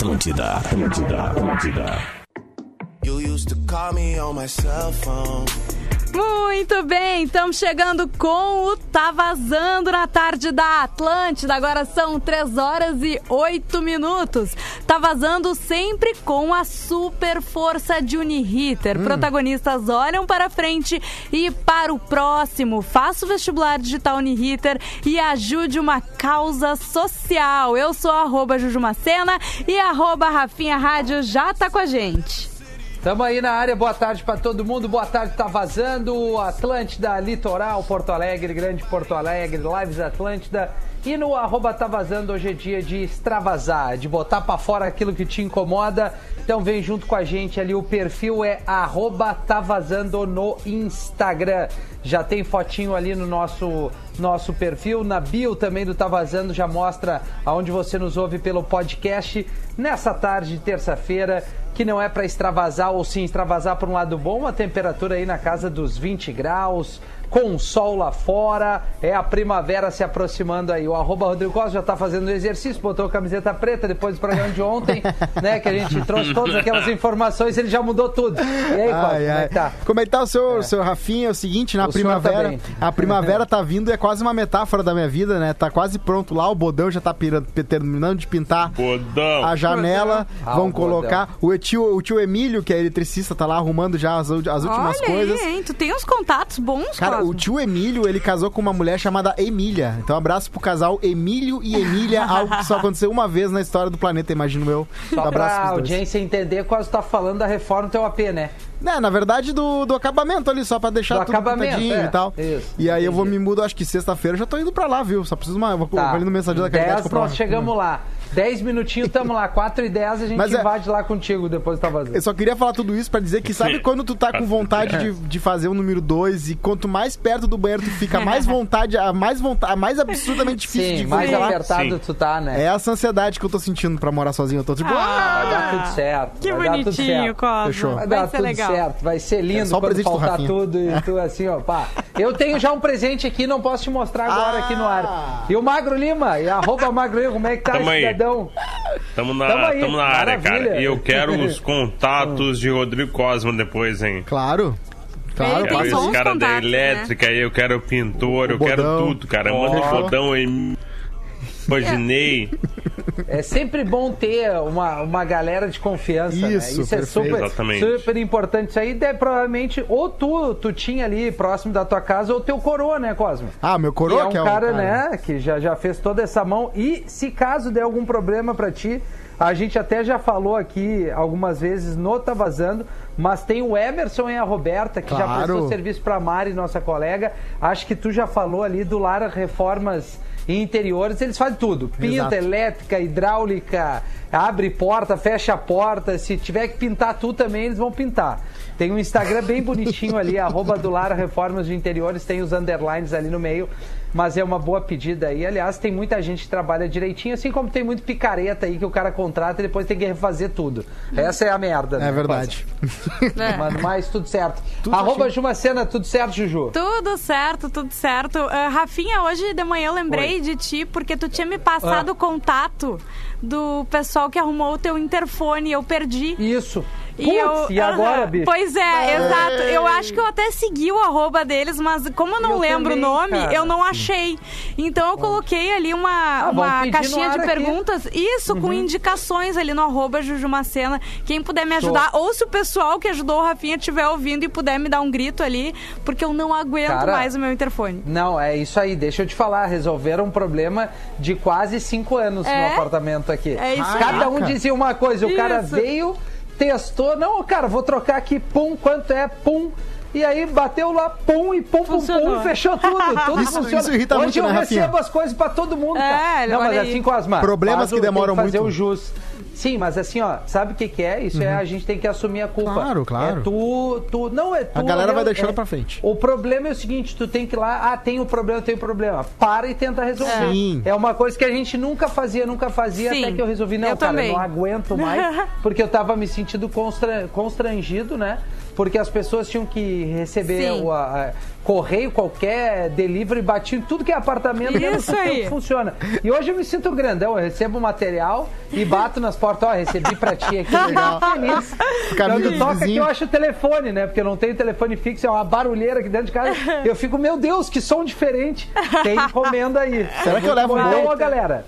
Atlântida, Atlântida, Atlântida. You used to call me on my cell phone. Muito bem, estamos chegando com o Tá Vazando na tarde da Atlântida. Agora são 3 horas e 8 minutos. Tá vazando sempre com a super força de Uniriter. Hum. Protagonistas olham para frente e para o próximo. Faça o vestibular digital Uniriter e ajude uma causa social. Eu sou arroba Jujumacena e arroba Rafinha Rádio já tá com a gente. Tamo aí na área, boa tarde pra todo mundo, boa tarde, tá vazando, Atlântida, Litoral, Porto Alegre, Grande Porto Alegre, Lives Atlântida. E no arroba tá vazando, hoje é dia de extravasar, de botar pra fora aquilo que te incomoda, então vem junto com a gente ali, o perfil é arroba tá vazando no Instagram, já tem fotinho ali no nosso nosso perfil, na bio também do Tá Vazando, já mostra aonde você nos ouve pelo podcast, nessa tarde de terça-feira, que não é para extravasar ou sim extravasar por um lado bom, a temperatura aí na casa dos 20 graus, com sol lá fora, é a primavera se aproximando aí. O arroba Rodrigo Costa já tá fazendo o exercício, botou a camiseta preta depois do programa de ontem, né? Que a gente trouxe todas aquelas informações, ele já mudou tudo. E aí, Costa, Ai, como é ai. que tá? Como é que tá o seu, seu Rafinha? É o seguinte, na O tá primavera, bem. a primavera tá vindo e é quase uma metáfora da minha vida, né? Tá quase pronto lá, o bodão já tá pira- terminando de pintar Bodão. a janela, Ah, vão o colocar. O tio, o tio Emílio, que é eletricista, tá lá arrumando já as, as últimas Olha coisas. aí, hein? Tu tem uns contatos bons, Cara. O tio Emílio, ele casou com uma mulher chamada Emília. Então, abraço pro casal Emílio e Emília, algo que só aconteceu uma vez na história do planeta, imagino eu. Só abraço pra audiência entender, quase tá falando da reforma do teu AP, né? É, na verdade, do, do acabamento ali, só pra deixar Do tudo acabamento, pintadinho é. e tal. Isso, e aí eu vou entendi. me mudo, acho que sexta-feira eu já tô indo pra lá, viu? Só preciso uma. Vou, Tá. vou ali no Mensageiro da Caridade 10 comprar nós uma- chegamos lá. 10 minutinhos, tamo lá. 4 e 10 a gente Mas é- invade lá contigo, depois tá vazando. Eu só queria falar tudo isso pra dizer que sabe quando tu tá com vontade de, de fazer o número 2 e quanto mais perto do banheiro tu fica, mais vontade, a mais vontade, a mais absurdamente difícil Sim, de mais fazer lá. apertado Sim. tu tá, né? É essa ansiedade que eu tô sentindo pra morar sozinho. Eu tô tipo, ah, Vai dar tudo certo. Que vai dar tudo bonitinho. Cosmo. Fechou. Vai Vai dar ser tudo legal. certo, vai ser lindo É só quando faltar tudo e tu assim, ó, pá. Eu tenho já um presente aqui, não posso te mostrar agora Ah. aqui no ar. E o Magro Lima, e arroba Magro Lima, como é que tá, Tamo aí. Tamo na, Tamo aí, tamo na área, cara. E eu quero os contatos de Rodrigo Cosma depois, hein? claro. Claro, tem Quero esse cara da contatos, né? elétrica aí, eu quero o pintor, O eu quero bodão. tudo, cara. Manda o Ó. bodão aí. Imaginei. É sempre bom ter uma, uma galera de confiança, né? Isso, Isso é super, Exatamente. super importante. Isso aí deve, provavelmente, ou tu, tu tinha ali próximo da tua casa, ou teu coroa, né, Cosmo? Ah, meu coroa que é um cara, né, que já, já fez toda essa mão. E se caso der algum problema pra ti, a gente até já falou aqui algumas vezes no Tá Vazando, mas tem o Emerson e a Roberta, que já Claro. prestou serviço pra Mari, nossa colega. Acho que tu já falou ali do Lara Reformas e Interiores, eles fazem tudo. Pinta, Exato. elétrica, hidráulica, abre porta, fecha a porta. Se tiver que pintar tu também, eles vão pintar. Tem um Instagram bem bonitinho ali, arroba do Lara Reformas de Interiores, tem os underlines ali no meio, mas é uma boa pedida aí. Aliás, tem muita gente que trabalha direitinho, assim como tem muito picareta aí que o cara contrata e depois tem que refazer tudo. Essa é a merda. É né, verdade. É. Mas, mas tudo certo. Tudo arroba certinho. Jumacena, tudo certo, Juju? Tudo certo, tudo certo. Ah, Rafinha, hoje de manhã eu lembrei de ti porque tu tinha me passado Ah. o contato do pessoal que arrumou o teu interfone eu perdi. Isso. E, eu, e agora, Aham. bicho? Pois é, exato. Eu acho que eu até segui o arroba deles, mas como eu não Eu lembro também, o nome, cara. eu não achei. Então eu coloquei ali uma, Ah, uma caixinha de ar aqui. Uhum. perguntas. Isso, com indicações ali no arroba Jujumacena. Quem puder me Show. ajudar, ou se o pessoal que ajudou o Rafinha estiver ouvindo e puder me dar um grito ali, porque eu não aguento Cara, mais o meu interfone. Não, é isso aí. Deixa eu te falar. Resolveram um problema de quase cinco anos É? no apartamento aqui. É isso aí. Cada um dizia uma coisa. O cara Isso. veio, testou. Não, cara, vou trocar aqui. Pum, quanto é? Pum. E aí bateu lá, pum, e pum, pum, Funcionou. pum, fechou tudo. tudo Isso- funciona. isso irrita Hoje muito, eu né, Rafinha? recebo as coisas pra todo mundo, É, cara. Não, mas aí. assim, Cosma. Problemas faz o- que demoram tem que fazer muito. o jus. Sim, mas assim, ó, sabe o que, que é? Isso é a gente tem que assumir a culpa. Claro, claro. É tu, tu. Não, é tu. A galera vai é- deixando é- pra frente. o problema é o seguinte, tu tem que ir lá, ah, tem um problema, tem um problema. Para e tenta resolver. Sim. É uma coisa que a gente nunca fazia, nunca fazia, Sim. até que eu resolvi, não, Eu cara, também. eu não aguento mais, porque eu tava me sentindo constra- constrangido, né? Porque as pessoas tinham que receber Sim. o, a- a- correio, qualquer delivery, bati em tudo que é apartamento, que Isso não sei aí. que funciona. E hoje eu me sinto grandão, eu recebo o material e bato nas portas, ó, recebi pra ti aqui, legal, feliz. Quando toca aqui, eu acho o telefone, né? Porque eu não tenho telefone fixo, é uma barulheira aqui dentro de casa. Eu fico, meu Deus, que som diferente. Tem encomenda aí. Será que eu levo um ó, galera.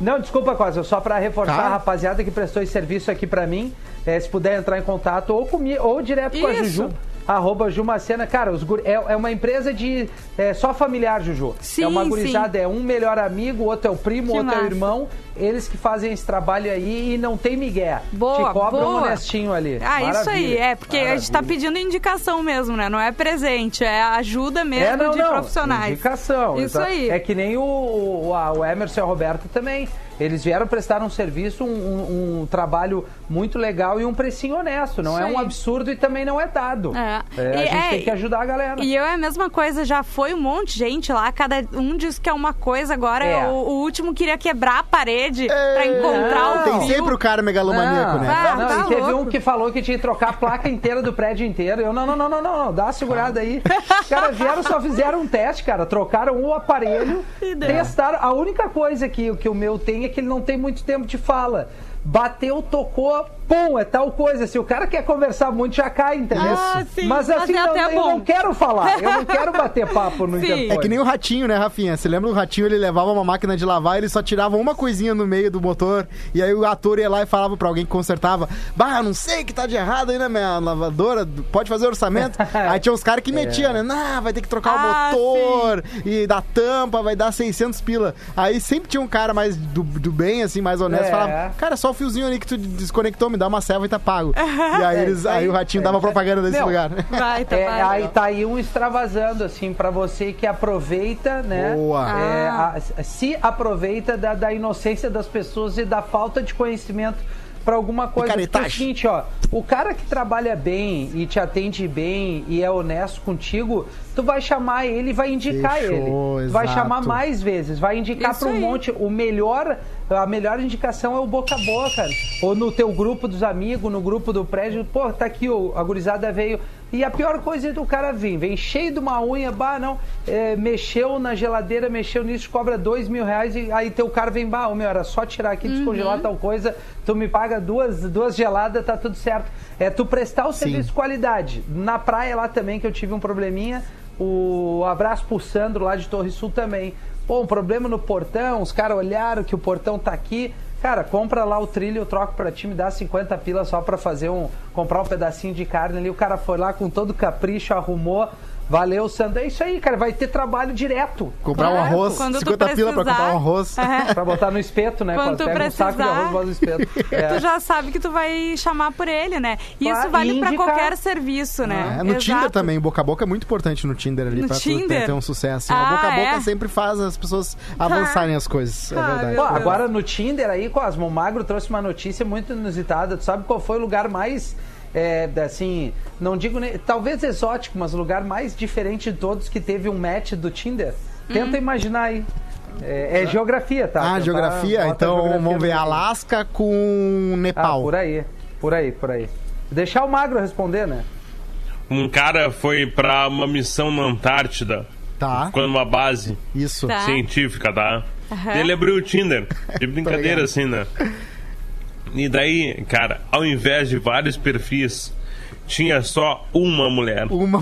Não, desculpa, Cosa, só pra reforçar Tá. a rapaziada que prestou esse serviço aqui pra mim, eh, se puder entrar em contato ou comigo, ou direto com a Isso. Juju. Arroba Jumacena. Cara, os guri- é, é uma empresa de. É só familiar, Juju. Sim, é uma sim. gurizada, é um melhor amigo, outro é o primo, Que outro é o massa. irmão. Eles que fazem esse trabalho aí e não tem migué. Boa, Te cobram boa. honestinho ali. Ah, isso aí. Maravilha, É, porque a gente tá maravilha. pedindo indicação mesmo, né? Não é presente, é ajuda mesmo É, não, de não. profissionais. Indicação. Isso aí. É que nem o, o, a- o Emerson e a Roberta também. Eles vieram prestar um serviço, um, um- um trabalho muito legal e um precinho honesto. Não Isso é um aí. absurdo e também não é dado. É. É, a E gente é- tem que ajudar a galera. E eu é a mesma coisa, já foi um monte de gente lá, cada um diz que é uma coisa, agora É. o, o último queria quebrar a parede pra encontrar o Tem fio. sempre o cara megalomaníaco, né? Ah, não, tá e teve louco. um que falou que tinha que trocar a placa inteira do prédio inteiro. Eu, não, não, não, não, não, não, dá uma segurada aí. Os caras vieram, só fizeram um teste, cara. Trocaram o aparelho, testaram. A única coisa que, que o meu tem é que ele não tem muito tempo de fala. Bateu, tocou, pum, é tal coisa. Se o cara quer conversar muito, já cai, entendeu? Ah, sim. Mas assim, Mas é não, eu bom. não quero falar. Eu não quero bater papo no Sim. interfone. É que nem o ratinho, né, Rafinha? Você lembra do ratinho? Ele levava uma máquina de lavar, ele só tirava uma coisinha no meio do motor. E aí o ator ia lá e falava pra alguém que consertava: Bah, não sei o que tá de errado aí na minha lavadora, pode fazer orçamento. aí tinha uns caras que metiam, né? Nah, vai ter que trocar Ah, o motor e da tampa, vai dar 600 pila. Aí sempre tinha um cara mais do, do bem, assim, mais honesto, É. falava: Cara, só o fiozinho ali que tu desconectou, me dá uma serva e tá pago. e aí, eles, aí o ratinho dava propaganda desse Meu, lugar. Vai, tá, É, aí tá aí um extravasando, assim, pra você que aproveita, né? Boa. É, Ah. a- se aproveita da, da inocência das pessoas e da falta de conhecimento pra alguma coisa. Porque é o seguinte, ó, o cara que trabalha bem e te atende bem e é honesto contigo, tu vai chamar ele e vai indicar Fechou, ele. Tu Vai exato. chamar mais vezes, vai indicar pra um aí. monte. O melhor, a melhor indicação é o boca a boca. Ou no teu grupo dos amigos, no grupo do prédio, pô, tá aqui, ó, a gurizada veio. E a pior coisa é do cara vir, vem cheio de uma unha, bah, não, é, mexeu na geladeira, mexeu nisso, cobra dois mil reais e aí teu cara vem, bah, meu, era só tirar aqui, descongelar tal coisa, tu me paga duas, duas geladas, tá tudo certo. É tu prestar o serviço de qualidade. Na praia lá também, que eu tive um probleminha, o abraço pro Sandro lá de Torre Sul também. Pô, um problema no portão, os caras olharam que o portão tá aqui. Cara, compra lá o trilho, eu troco pra ti, me dá 50 pilas só pra fazer um. comprar um pedacinho de carne ali. O cara foi lá com todo capricho, arrumou. Valeu, Sandro. É isso aí, cara. Vai ter trabalho direto. Comprar um É, arroz, quando tu 50 pila pra precisar. comprar um arroz. É. Pra botar no espeto, né? Quando tu pega um saco de precisar, arroz, bota no espeto. É. Tu já sabe que tu vai chamar por ele, né? E Claro, isso vale e pra indicar. qualquer serviço, né? É, no Tinder Exato. também, boca a boca é muito importante no Tinder ali No pra tu Tinder? ter um sucesso. Ah, a boca a boca é? sempre faz as pessoas avançarem as coisas. É Ah, verdade. Pô, agora no Tinder aí, Cosmo, o Magro trouxe uma notícia muito inusitada. Tu sabe qual foi o lugar mais, é, assim, não digo nem, talvez exótico, mas o lugar mais diferente de todos que teve um match do Tinder? Tenta imaginar aí. É, é geografia, tá? Ah, Tentar- geografia? Então geografia vamos ver Alasca com Ah, Nepal. por aí, por aí, por aí. Deixar o Magro responder, né? Um cara foi pra uma missão na Antártida, Tá, ficou numa base isso. Tá. científica, tá? Aham. Ele abriu o Tinder, de brincadeira assim, né? E daí, cara, ao invés de vários perfis, tinha só uma mulher. Uma...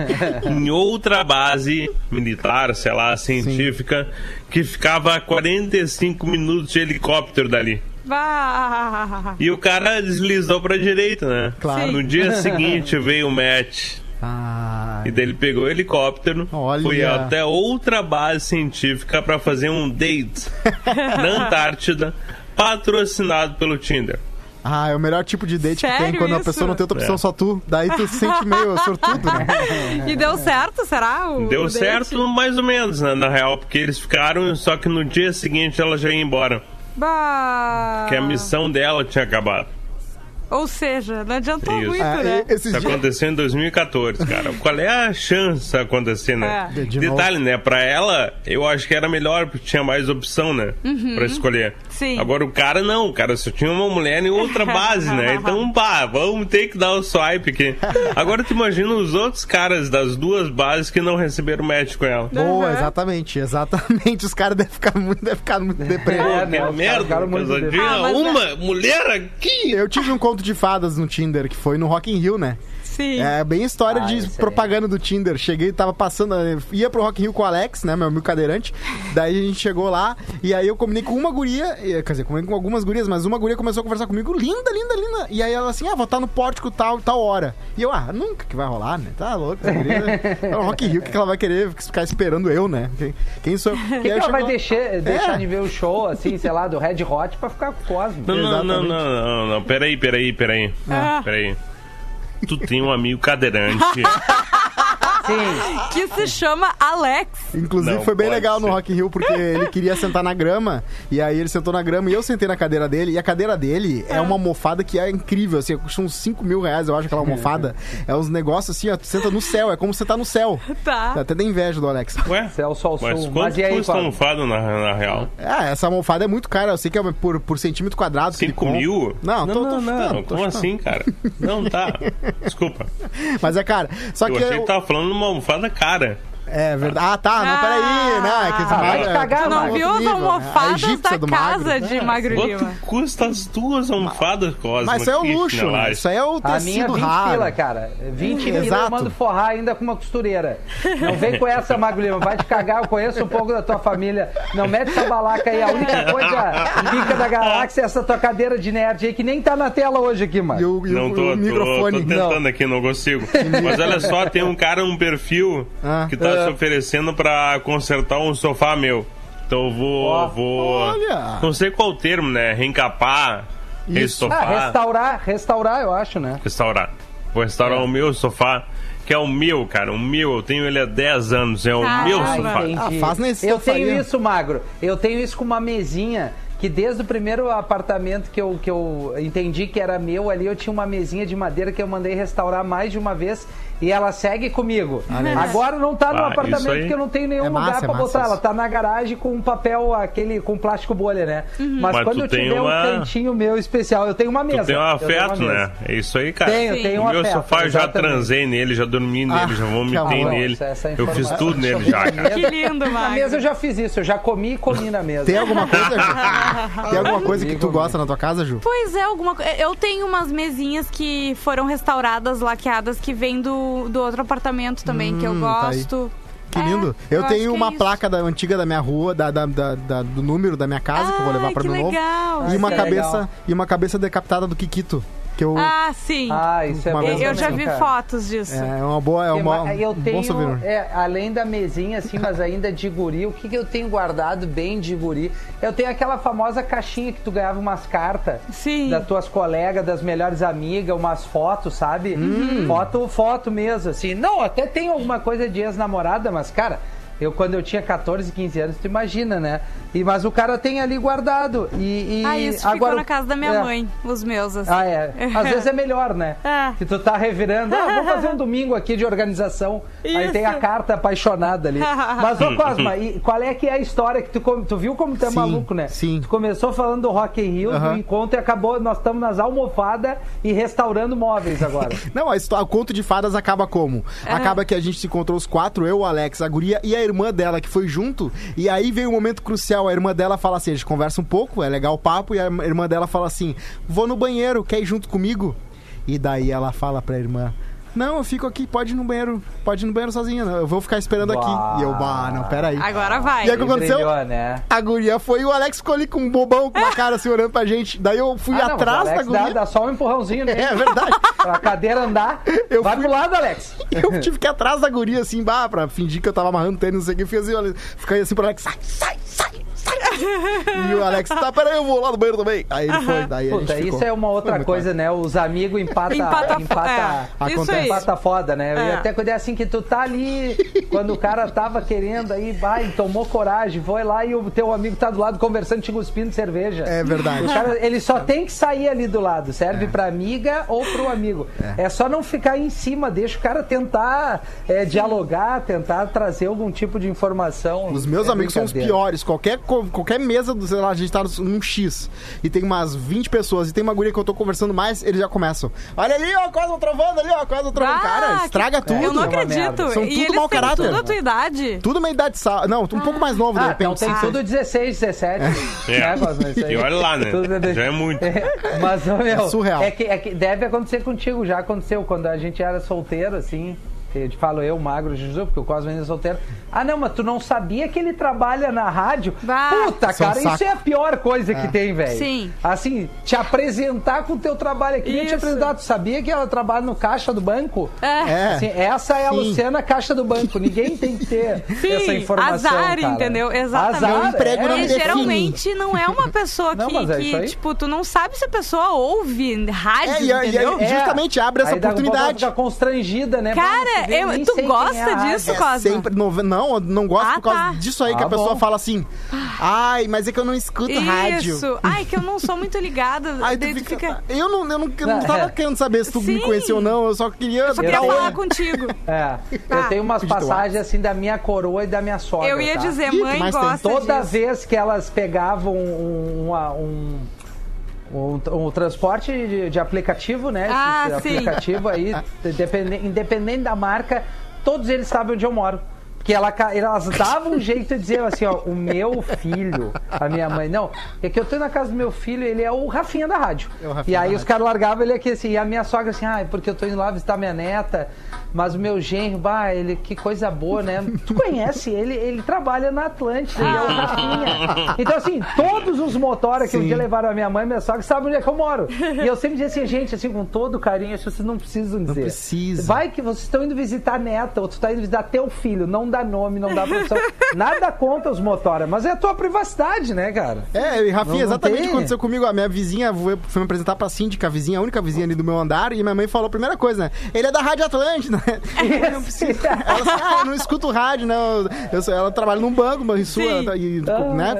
em outra base militar, sei lá, científica, que ficava a 45 minutos de helicóptero dali. Vá. E o cara deslizou pra direita, né? Claro. No dia seguinte veio o match. Ah, E daí ele pegou o helicóptero, Olha. foi até outra base científica pra fazer um date na Antártida, patrocinado pelo Tinder. ah, é o melhor tipo de date que tem Sério quando a isso? pessoa não tem outra opção, É. só tu. Daí tu se sente meio sortudo, né? E deu certo, será? o- Deu o date? certo, mais ou menos, né, na real, porque eles ficaram, só que no dia seguinte ela já ia embora, Bah. que a missão dela tinha acabado. Ou seja, não adiantou Isso. muito, Ah, né? Isso dias... aconteceu em 2014, cara. Qual é a chance de acontecer, né? É. De Detalhe, né? Pra ela, eu acho que era melhor, porque tinha mais opção, né? Pra escolher. Sim. Agora o cara não, o cara só tinha uma mulher em outra base, né? Então, pá, vamos ter que dar o swipe aqui. Agora tu imagina os outros caras das duas bases que não receberam match com ela. Boa, Aham. exatamente, exatamente. Os caras devem ficar muito, devem ficar muito deprimidos. É, Pô, né, que os merda, Ah, é- uma mulher aqui. Eu tive um conto de fadas no Tinder que foi no Rock in Rio, né? Sim. É bem história Ah, de propaganda do Tinder. Cheguei, tava passando, ia pro Rock in Rio com o Alex, né, meu amigo cadeirante. Daí a gente chegou lá e aí eu combinei com uma guria, quer dizer, combinei com algumas gurias, mas uma guria começou a conversar comigo, linda, linda, linda. E aí ela assim, ah, vou estar no pórtico tal, tal hora. E eu, ah, nunca que vai rolar, né? Tá louco, essa guria. É no Rock in Rio, o que que ela vai querer ficar esperando eu, né? Quem, quem sou eu? Por que, que ela vai deixar, deixar É. de ver o show, assim, sei lá, do Red Hot pra ficar com o Cosmo? Não, não, não, não, não, não, peraí, peraí, peraí. Ah. Peraí. Tu tem um amigo cadeirante. Sim. Que se chama Alex. Inclusive Não foi bem pode legal no ser. Rock in Rio porque ele queria sentar na grama e aí ele sentou na grama e eu sentei na cadeira dele e a cadeira dele é, uma almofada que é incrível, assim, custa uns 5 mil reais, eu acho, aquela almofada. é uns negócios assim, ó, tu senta no céu, é como você tá no céu. Tá. Até dá inveja do Alex. Ué? Céu, sol, Mas sul. quanto Mas e aí, custa fado na, na real? Ah, essa almofada é muito cara, eu sei que é por, por centímetro quadrado. que ele 5 compra. mil? Não, tô, não, tô não, chutando, não. tô Como chutando. assim, cara? Não, tá. Desculpa. Mas é cara, só Eu que... achei eu- que tava falando de uma almofada cara. É verdade. Ah, tá, não, peraí, né? é que esse Ah, vai Magro te é- cagar, Tu não Magro. viu as nível, né? A almofadas egípcia da do casa Magro. de Magro Quanto Lima? custa as duas almofadas, Cosmo? Mas isso é o luxo, né? chinelagem. Isso aí é o A minha tecido 20 raro. pila, cara. 20 pila eu Exato. mando forrar ainda com uma costureira. Não vem com essa, Magro Lima. Vai te cagar, eu conheço um pouco da tua família. Não mete essa balaca aí. A única coisa pica da galáxia é essa tua cadeira de nerd aí, que nem tá na tela hoje aqui, E mano. o, e Não tô, o tô, microfone. tô tentando aqui, não consigo. Mas olha só, tem um cara, um perfil Ah. que tá se oferecendo pra consertar um sofá meu. Então eu vou. Ó. vou Olha. Não sei qual o termo, né? Reencapar, Isso. Ah, restaurar, restaurar, eu acho, né? restaurar. Vou restaurar É. o meu sofá, que é o meu, cara. O meu, eu tenho ele há 10 anos, é o Caramba. meu Ah, sofá. Ah, faz nesse Eu sofá tenho isso, Magro. Eu tenho isso com uma mesinha que desde o primeiro apartamento que eu, que eu entendi que era meu ali, eu tinha uma mesinha de madeira que eu mandei restaurar mais de uma vez e ela segue comigo. Olha aí. Agora não tá no Ah, apartamento porque eu não tenho nenhum É massa, lugar é pra massa botar. isso. Ela tá na garagem com um papel, aquele, com plástico bolha, né? Uhum. Mas, Mas quando eu tiver uma- um cantinho meu especial, eu tenho uma mesa. Tu tem um Eu tenho uma afeto, né? É isso aí, cara. Tenho, Sim. tenho um O meu afeto, sofá eu já transei nele, já dormi nele, Ah, já vomitei nele. Essa- eu fiz tudo nele já, cara. na Que lindo, Na Magro. mesa eu já fiz isso, eu já comi e comi na mesa. Tem alguma coisa, Ju? Tem alguma coisa que tu gosta na tua casa, Ju? Pois é, alguma coisa. Eu tenho umas mesinhas que foram restauradas, laqueadas, que vem do, do outro apartamento também, que eu Hum, tá gosto. Que É, lindo. eu acho que tenho é uma isso. placa da, antiga da minha rua, da, da- da- da- do número da minha casa, que eu vou levar pra que mim novo. legal. E uma cabeça legal. e uma cabeça decapitada do Kikito. Que eu. Ah, sim. Ah, isso é Uma bom eu já vi cara. fotos disso. É uma boa. É uma, ma- eu tenho, é, além da mesinha, assim, mas ainda de guri, o que, que eu tenho guardado bem de guri? Eu tenho aquela famosa caixinha que tu ganhava umas cartas Sim. das tuas colegas, das melhores amigas, umas fotos, sabe? Hum. Foto, foto mesmo, assim. Não, até tem alguma coisa de ex-namorada, mas, cara, eu quando eu tinha 14, 15 anos, tu imagina, né? E, mas o cara tem ali guardado. E, e Ah, isso agora, ficou na casa da minha é. mãe, os meus, assim. Ah, é. Às vezes é melhor, né? É. Que tu tá revirando. Ah, vou fazer um domingo aqui de organização. Aí Isso. tem a carta apaixonada ali. Mas, ô Cosma, e qual é que é a história que tu, tu viu como tu é Sim, maluco, né? sim. Tu começou falando do Rock in Rio, do Aham. encontro e acabou, nós estamos nas almofadas e restaurando móveis agora. Não, a história, o conto de fadas acaba como? Acaba que a gente se encontrou os quatro, eu, o Alex, a guria e a irmã dela, que foi junto. E aí veio um momento crucial. A irmã dela fala assim: a gente conversa um pouco, é legal o papo. E a irmã dela fala assim: vou no banheiro, quer ir junto comigo? E daí ela fala pra irmã. Não, eu fico aqui, pode ir no banheiro, pode ir no banheiro sozinha, não, eu vou ficar esperando Bah. aqui. E eu, bah, não, peraí. Agora vai. E aí, o que aconteceu? Brilhou, né? A guria foi e o Alex ficou ali com um bobão com a cara assim olhando pra gente. Daí eu fui Ah, não, atrás mas o da Alex dá, guria. dá só um empurrãozinho nele. É verdade. Pra cadeira andar. Eu Vai fui- pro lado, Alex. Eu tive que ir atrás da guria, assim, bah, pra fingir que eu tava amarrando tênis, não sei o que. Fiquei assim, olha, fiquei assim pro Alex, sai, sai, sai, sai. E o Alex, tá, peraí, eu vou lá no banheiro também. Aí ele foi, daí a Puta, gente isso ficou. é uma outra coisa, né? Os amigos empatam. Empata, empata, é, isso Acontece. empata foda, né? É. E até quando é assim que tu tá ali, quando o cara tava querendo aí, vai, tomou coragem, foi lá e o teu amigo tá do lado conversando, te cuspindo cerveja. É verdade. O cara, ele só tem que sair ali do lado, serve pra amiga ou pro amigo. É. só não ficar em cima, deixa o cara tentar é, dialogar, tentar trazer algum tipo de informação. Os meus É amigos são os piores. Qualquer, qualquer mesa, do, sei lá, a gente tá num X e tem umas 20 pessoas e tem uma guria que eu tô conversando mais, eles já começam. Olha ali, ó, quase trovando ali, ó, quase trovando. Ah, Cara, que- estraga tudo. Eu não É acredito. São e tudo eles mau têm caráter. tudo a tua idade. Tudo uma idade sal. Não, um pouco mais novo, de Ah, repente. então tem tudo 16, 17. É. né, Cosmo? Isso aí. E olha lá, né? Já é muito. Mas, ô, meu, É surreal. É que, é que deve acontecer contigo, já aconteceu quando a gente era solteiro, assim. Eu te falo eu, magro, Jesus, porque o Cosmo ainda é solteiro. Ah, não, mas tu não sabia que ele trabalha na rádio? Bah. Puta, Isso é um cara, isso saco. é a pior coisa que tem, velho. Sim. Assim, te apresentar com o teu trabalho aqui. Nem te Isso. apresentar. Tu sabia que ela trabalha no caixa do banco? É. É. Assim, essa é a Sim. Luciana Caixa do Banco. Ninguém tem que ter Sim, essa informação. azar, cara. entendeu? Exatamente. Azar, Meu emprego é. não me E define. geralmente não é uma pessoa Não, que, é isso que, aí. tipo, tu não sabe se a pessoa ouve rádio, É, e, aí- e entendeu? aí, justamente abre essa Aí oportunidade. fica constrangida, né? Cara, Ver, eu- tu gosta é disso, É Cosma? sempre Não, eu não gosto Ah, por causa tá. disso aí que Ah, a pessoa bom. fala assim. Ai, mas é que eu não escuto rádio. Isso. Ai, que eu não sou muito ligada. Aí tu Daí tu fica, fica... Eu não, eu não, eu não Não, tava é. querendo saber se tu me Sim. conhecia ou não, eu só queria Só dar queria oi. falar contigo. É. Eu Ah. tenho umas passagens assim da minha coroa e da minha sogra. Eu ia tá? dizer, Ih, mãe mas tem gosta Toda disso. vez que elas pegavam um, uma- um, um, um transporte de, de aplicativo, né? Ah, Esse sim. aplicativo aí, independente, independente da marca, todos eles sabem onde eu moro. Porque ela, elas davam um jeito de dizer assim, ó, o meu filho, a minha mãe, não, é que eu tô na casa do meu filho, ele é o Rafinha da rádio. É Rafinha e aí os caras largavam ele aqui assim, e a minha sogra assim, ah, é porque eu tô indo lá visitar minha neta, mas o meu genro, bah, ele, que coisa boa, né? Tu conhece ele, ele trabalha na Atlântida, ele é o Rafinha. Então assim, todos os motoras que um dia levaram a minha mãe e minha sogra sabem onde é que eu moro. E eu sempre dizia assim, gente, assim, com todo carinho, acho que vocês não precisam dizer. precisa. Vai que vocês estão indo visitar a neta, ou tu tá indo visitar teu filho, não dá nome, não dá profissão. Nada contra os motoras, mas é a tua privacidade, né, cara? É, e Rafinha, Não- não exatamente o que aconteceu comigo. A minha vizinha foi me apresentar pra síndica, a vizinha, a única vizinha ali do meu andar, e minha mãe falou a primeira coisa, né? Ele é da Rádio Atlântida. Eu não preciso. Ela assim, ah, eu não escuto rádio, não. Eu, sou- ela trabalha num banco, mas Sim. ela, e, Ah, né,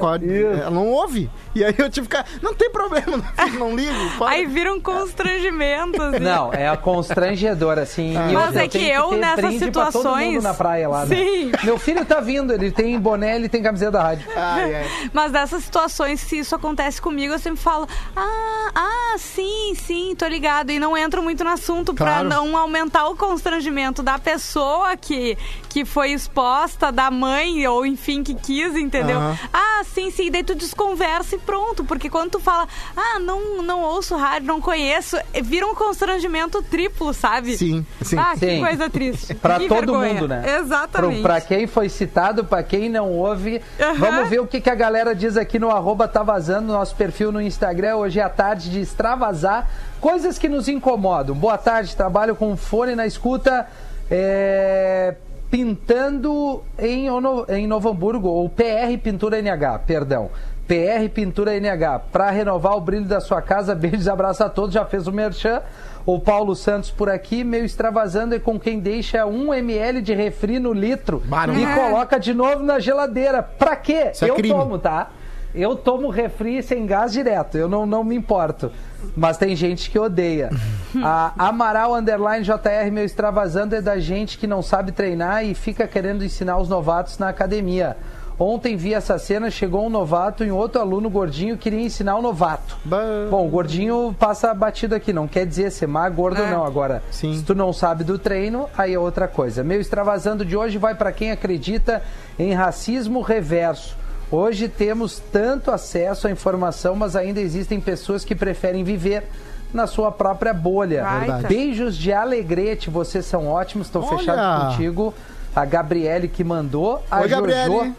ela não ouve. E aí eu tive que ficar, não tem problema, não, não ligo. pode. Aí vira um constrangimento. assim. Não, é constrangedor, assim. e Mas é que eu, ter nessas brinde pra todo situações- mundo na praia lá, né? Sim. Meu filho tá vindo, ele tem boné, ele tem camiseta da rádio. Ai, ai. Mas dessas situações, se isso acontece comigo, eu sempre falo: Ah, ah, sim, sim, tô ligado. E não entro muito no assunto pra Claro. não aumentar o constrangimento da pessoa que, que foi exposta, da mãe, ou enfim, que quis, entendeu? Aham. Ah, sim, sim. Daí tu desconversa e pronto. Porque quando tu fala, ah, não, não ouço rádio, não conheço, vira um constrangimento triplo, sabe? Sim, sim. Ah, que Sim. coisa triste. Pra Que todo vergonha. mundo, né? Exatamente. Pro, pra quem foi citado, pra quem não ouve. Aham. Vamos ver o que, que a galera diz aqui no arroba tá vazando, nosso perfil no Instagram. Hoje é a tarde de extravasar. Coisas que nos incomodam. Boa tarde, trabalho com fone na escuta. é, Pintando em, Ono- em Novo Hamburgo, ou PR Pintura NH, perdão. PR Pintura NH, para renovar o brilho da sua casa. Beijos, abraços a todos. Já fez o merchan. O Paulo Santos por aqui, meio extravasando é com quem deixa 1 ml de refri no litro Bah, não. e É. coloca de novo na geladeira. Pra quê? Isso é eu crime. tomo, tá? Eu tomo refri sem gás direto, eu não, não me importo. Mas tem gente que odeia. A Amaral Underline JR, meu extravasando, é da gente que não sabe treinar e fica querendo ensinar os novatos na academia. Ontem vi essa cena, chegou um novato e um outro aluno gordinho queria ensinar o novato. Bah. Bom, o gordinho passa batido aqui, não quer dizer ser magro, gordo É. não. Agora, Sim. se tu não sabe do treino, aí é outra coisa. Meu extravasando de hoje vai para quem acredita em racismo reverso. Hoje temos tanto acesso à informação, mas ainda existem pessoas que preferem viver na sua própria bolha. Verdade. Beijos de alegrete, vocês são ótimos, estou fechado contigo. A Gabriele que mandou, a Oi, Jojo Gabriele.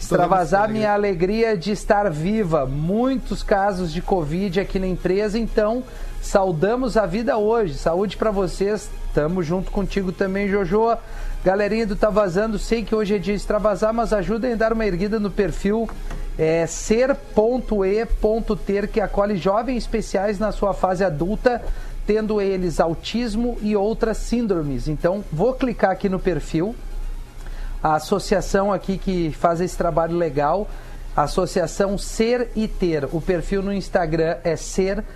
extravasar minha alegria de estar viva. Muitos casos de Covid aqui na empresa, então saudamos a vida hoje. Saúde pra vocês. Tamo junto contigo também, Jojo. Galerinha do Tá Vazando, sei que hoje é dia de extravasar, mas ajudem a dar uma erguida no perfil. é ser.e.ter, que acolhe jovens especiais na sua fase adulta, tendo eles autismo e outras síndromes. Então, vou clicar aqui no perfil, a associação aqui que faz esse trabalho legal, associação Ser e Ter. O perfil no Instagram é ser.e.ter.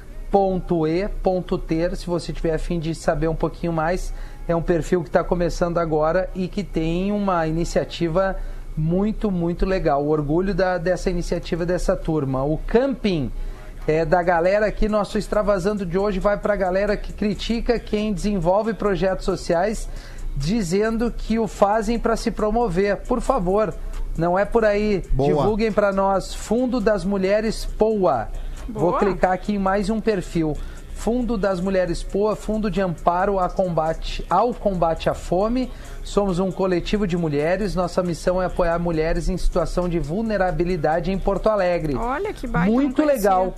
Se você tiver afim de saber um pouquinho mais, é um perfil que está começando agora e que tem uma iniciativa muito, muito legal. O orgulho da, dessa iniciativa dessa turma. O camping é, da galera aqui, nosso extravasando de hoje vai para a galera que critica quem desenvolve projetos sociais, dizendo que o fazem para se promover. Por favor, não é por aí. Boa. Divulguem para nós. Fundo das Mulheres POA. Vou Boa. clicar aqui em mais um perfil. Fundo das Mulheres POA, Fundo de Amparo a combate, ao combate à fome. Somos um coletivo de mulheres. Nossa missão é apoiar mulheres em situação de vulnerabilidade em Porto Alegre. Olha que baita, Muito legal.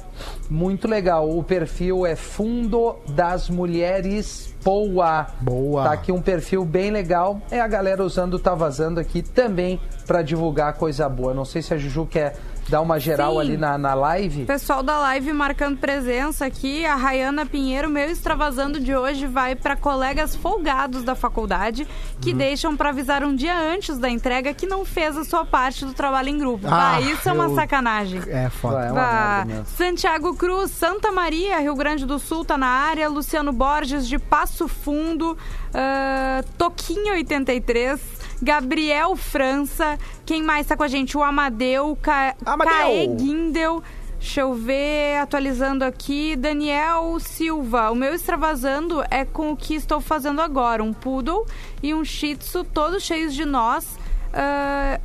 Muito legal. O perfil é Fundo das Mulheres POA. Boa. Tá aqui um perfil bem legal. É a galera usando o Tá Vazando aqui também para divulgar coisa boa. Não sei se a Juju quer dar uma geral Sim. ali na, na live. Pessoal da live marcando presença aqui, a Rayana Pinheiro, meu extravasando de hoje vai para colegas folgados da faculdade que Uhum. deixam para avisar um dia antes da entrega que não fez a sua parte do trabalho em grupo. Ah, Ah, isso é uma eu- sacanagem. É foda. É uma. Santiago Cruz, Santa Maria, Rio Grande do Sul, tá na área. Luciano Borges, de Passo Fundo. ah, Toquinho 83. Gabriel França. Quem mais tá com a gente? O Amadeu. Ca... Amadeu! Caê Guindel. Deixa eu ver, atualizando aqui. Daniel Silva. O meu extravasando é com o que estou fazendo agora. Um poodle e um shih tzu, todos cheios de nós. Ch-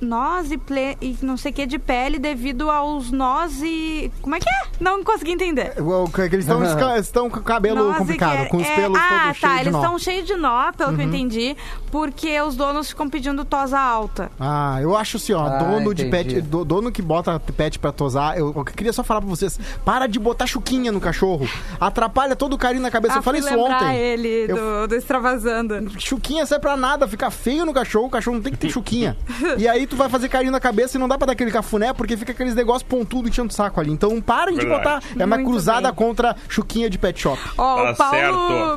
nós e, ple- e não sei o que de pele devido aos nós e. Como é que é? Não consegui entender. O- que Eles estão com o cabelo Nós complicado, que- com os é- pelos Ah, todos tá. cheios de Eles nó. estão cheios de nó, pelo que eu entendi, porque os donos ficam pedindo tosa alta. Ah, eu acho assim, ó, Ah, dono de entendi. pet, do- dono que bota pet pra tosar, eu, eu queria só falar pra vocês, para de botar chuquinha no cachorro, atrapalha todo o carinho na cabeça, Ah, eu falei isso ontem. ele Eu- do, do extravasando. Chuquinha serve pra nada, fica feio no cachorro, o cachorro não tem que ter chuquinha. e aí tu vai fazer carinho na cabeça e não dá pra dar aquele cafuné, porque fica aqueles negócios pontudos enchendo o saco ali. Então parem de botar, é uma Muito cruzada bem. contra chuquinha de pet shop. Ó, Tá o Paulo,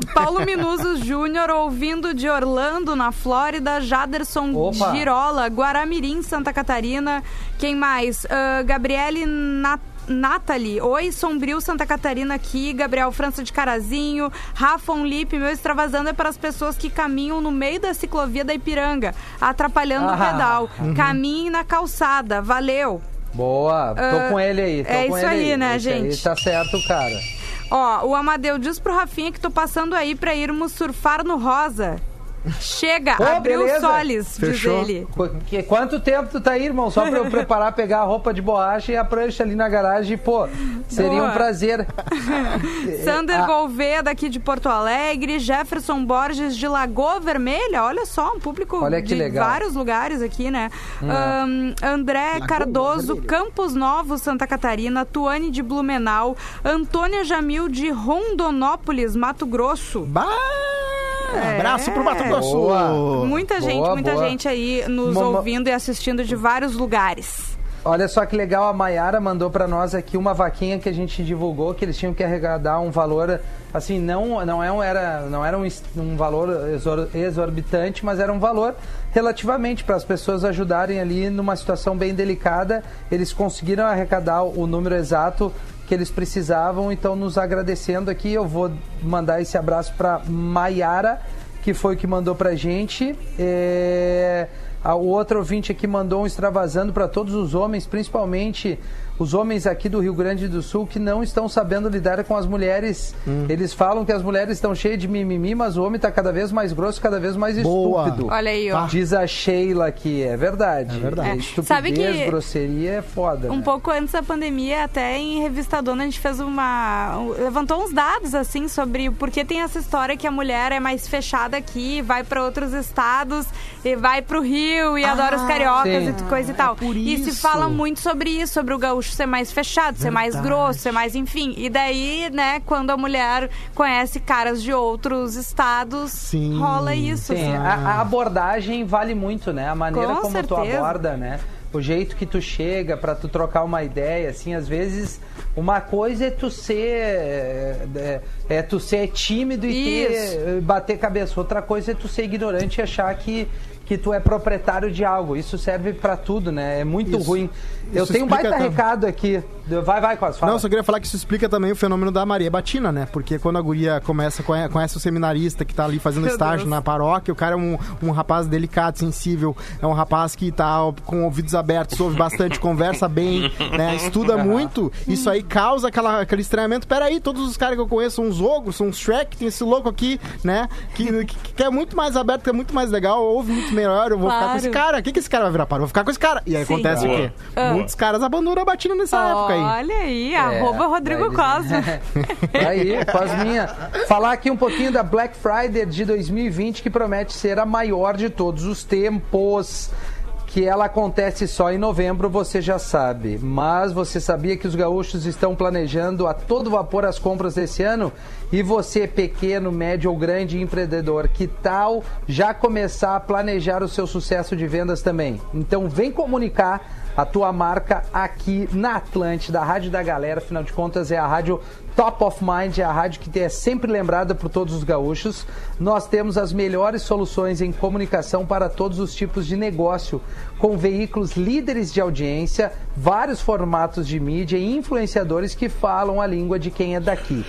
certo. Paulo Minuso Júnior ouvindo de Orlando, na Flórida. Jaderson Opa. Girola, Guaramirim, Santa Catarina. Quem mais? Ah, Gabriele Nat Nathalie, oi, Sombrio, Santa Catarina aqui, Gabriel França de Carazinho, Rafa Lipe, meu extravasando é para as pessoas que caminham no meio da ciclovia da Ipiranga, atrapalhando o Ah. pedal. Caminhem na calçada, valeu. Boa, tô Ah, com ele aí. Tô é com isso ele aí, né, Esse aí gente? tá certo, cara. Ó, o Amadeu diz pro Rafinha que tô passando aí pra irmos surfar no Rosa. Chega, Pô, abriu beleza. soles, Fechou. diz ele. Qu- Quanto tempo tu tá aí, irmão? Só pra eu preparar, pegar a roupa de borracha e a prancha ali na garagem. Pô, seria Boa. um prazer. Sander Ah. Gouveia, daqui de Porto Alegre. Jefferson Borges, de Lagoa Vermelha. Olha só, um público Olha que de legal. vários lugares aqui, né? Ahn, André Lagoa Cardoso, Vermelha. Campos Novos, Santa Catarina. Tuane, de Blumenau. Antônia Jamil, de Rondonópolis, Mato Grosso. Bah! Abraço pro Mato Grosso! Boa. Muita gente, Boa, muita boa. gente aí nos Uma- ouvindo e assistindo de vários lugares. Olha só que legal, a Maiara mandou pra nós aqui uma vaquinha que a gente divulgou, que eles tinham que arrecadar um valor, assim, não, não, é um, era, não era um, um valor exor- exorbitante, mas era um valor relativamente para as pessoas ajudarem ali numa situação bem delicada. Eles conseguiram arrecadar o número exato que eles precisavam, então nos agradecendo aqui, eu vou mandar esse abraço pra Maiara, que foi o que mandou pra gente. É... O outro ouvinte aqui mandou um extravasando para todos os homens, principalmente os homens aqui do Rio Grande do Sul que não estão sabendo lidar com as mulheres. Hum. Eles falam que as mulheres estão cheias de mimimi, mas o homem está cada vez mais grosso, cada vez mais Boa. estúpido. Olha aí, ó. Diz a Sheila aqui, é verdade. É verdade. É. Estupidez, Sabe que- grosseria é foda. Um né? pouco antes da pandemia, até em Revista Dona, a gente fez uma. um- levantou uns dados, assim, sobre por que tem essa história que a mulher é mais fechada aqui, vai para outros estados, e vai pro Rio e adora os cariocas sim. e coisa e tal. por E se isso. fala muito sobre isso, sobre o gaúcho ser mais fechado, ser mais Verdade. grosso, ser mais, enfim. E daí, né, quando a mulher conhece caras de outros estados, Sim. rola isso. Sim, assim. a, a abordagem vale muito, né? A maneira Com como tu certeza. aborda, né? o jeito que tu chega pra tu trocar uma ideia, assim, às vezes uma coisa é tu ser é, é- tu ser tímido e ter, Isso. bater cabeça, outra coisa é tu ser ignorante e achar que que tu é proprietário de algo. Isso serve pra tudo, né? É muito Isso. ruim. Eu tenho um baita tam- recado aqui. Vai, vai, Quase, fala. Não, eu só queria falar que isso explica também o fenômeno da Maria Batina, né? Porque quando a guria começa, conhe- conhece o seminarista que tá ali fazendo Meu estágio Deus. na paróquia, o cara é um, um rapaz delicado, sensível, é um rapaz que tá com ouvidos abertos, ouve bastante, conversa bem, né? Estuda muito, isso aí causa aquela, aquele estranhamento. Peraí, todos os caras que eu conheço são uns ogros, são uns Shrek, tem esse louco aqui, né? Que, que, que é muito mais aberto, que é muito mais legal, ouve muito melhor, eu vou ficar com esse Claro. cara. O que, que esse cara vai virar para? Eu vou ficar com esse cara. E aí Sim. acontece o Boa. quê? Ah. Muitos caras abandonam a batina nessa época aí. Olha aí, É, arroba Rodrigo daí- Cosma. Aí, Cosminha. Falar aqui um pouquinho da Black Friday de 2020, que promete ser a maior de todos os tempos. Que ela acontece só em novembro, você já sabe. Mas você sabia que os gaúchos estão planejando a todo vapor as compras desse ano? E você, pequeno, médio ou grande empreendedor, que tal já começar a planejar o seu sucesso de vendas também? Então vem comunicar a tua marca aqui na Atlântida, a rádio da galera, afinal de contas é a rádio Top of Mind, é a rádio que é sempre lembrada por todos os gaúchos. Nós temos as melhores soluções em comunicação para todos os tipos de negócio, com veículos líderes de audiência, vários formatos de mídia e influenciadores que falam a língua de quem é daqui.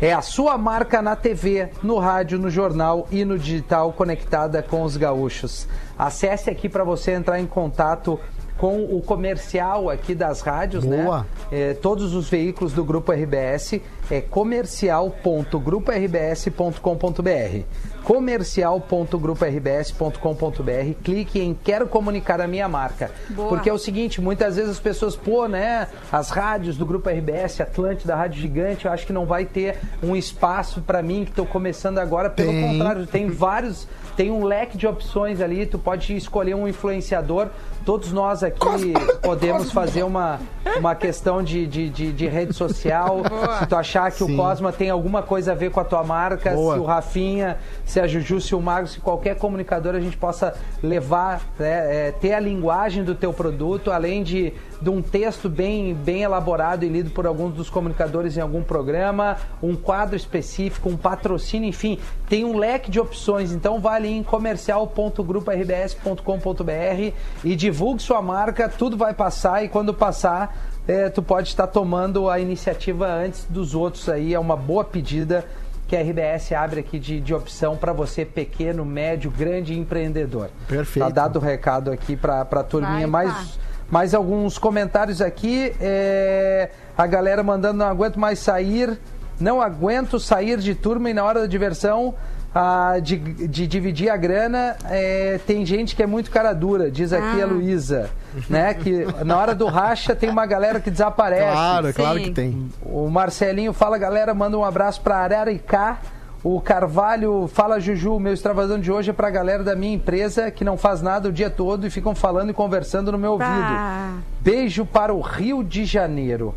É a sua marca na TV, no rádio, no jornal e no digital conectada com os gaúchos. Acesse aqui para você entrar em contato com o comercial aqui das rádios, Boa. né? É, todos os veículos do Grupo RBS é comercial.gruporbs.com.br comercial.gruporbs.com.br clique em quero comunicar a minha marca Boa. porque é o seguinte muitas vezes as pessoas pô né as rádios do Grupo RBS Atlântida Rádio Gigante eu acho que não vai ter um espaço para mim que estou começando agora pelo Tem. contrário tem vários tem um leque de opções ali tu pode escolher um influenciador todos nós aqui podemos fazer uma, uma questão de, de, de, de rede social. Se tu achar que Sim. o Cosma tem alguma coisa a ver com a tua marca, Boa. se o Rafinha, se a Juju, se o Mago, se qualquer comunicador a gente possa levar, né, é, ter a linguagem do teu produto, além de, de um texto bem, bem elaborado e lido por alguns dos comunicadores em algum programa, um quadro específico, um patrocínio, enfim, tem um leque de opções. Então vale em comercial.gruporbs.com.br e divulgue sua marca, tudo vai passar e quando passar, é, tu pode estar tomando a iniciativa antes dos outros aí, é uma boa pedida que a RBS abre aqui de, de opção para você, pequeno, médio, grande empreendedor. Perfeito. Tá dado o recado aqui para a turminha. Vai, mais, tá. mais alguns comentários aqui. é, a galera mandando não aguento mais sair, não aguento sair de turma e na hora da diversão ah, de, de dividir a grana, é, tem gente que é muito cara dura, diz aqui Ah. a Luísa. Né, que na hora do racha tem uma galera que desaparece. Claro, claro Sim. que tem. O Marcelinho fala, galera, manda um abraço pra Araricá. O Carvalho fala, Juju, meu extravasão de hoje é pra galera da minha empresa que não faz nada o dia todo e ficam falando e conversando no meu ouvido. Bah. Beijo para o Rio de Janeiro.